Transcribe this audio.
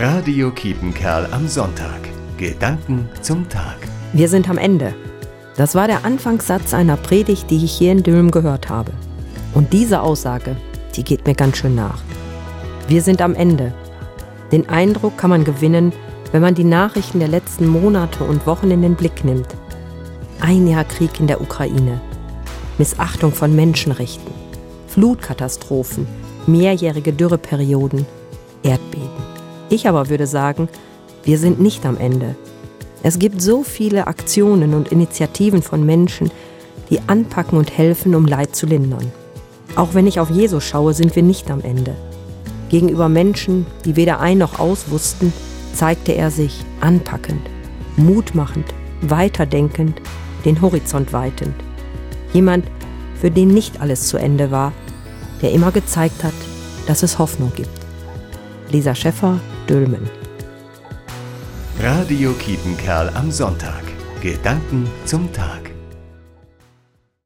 Radio Kiepenkerl am Sonntag. Gedanken zum Tag. Wir sind am Ende. Das war der Anfangssatz einer Predigt, die ich hier in Dülmen gehört habe. Und diese Aussage, die geht mir ganz schön nach. Wir sind am Ende. Den Eindruck kann man gewinnen, wenn man die Nachrichten der letzten Monate und Wochen in den Blick nimmt. Ein Jahr Krieg in der Ukraine, Missachtung von Menschenrechten, Flutkatastrophen, mehrjährige Dürreperioden, Erdbeben. Ich aber würde sagen, wir sind nicht am Ende. Es gibt so viele Aktionen und Initiativen von Menschen, die anpacken und helfen, um Leid zu lindern. Auch wenn ich auf Jesus schaue, sind wir nicht am Ende. Gegenüber Menschen, die weder ein noch aus wussten, zeigte er sich anpackend, mutmachend, weiterdenkend, den Horizont weitend. Jemand, für den nicht alles zu Ende war, der immer gezeigt hat, dass es Hoffnung gibt. Lisa Schäffer, Dülmen. Radio Kiepenkerl am Sonntag. Gedanken zum Tag.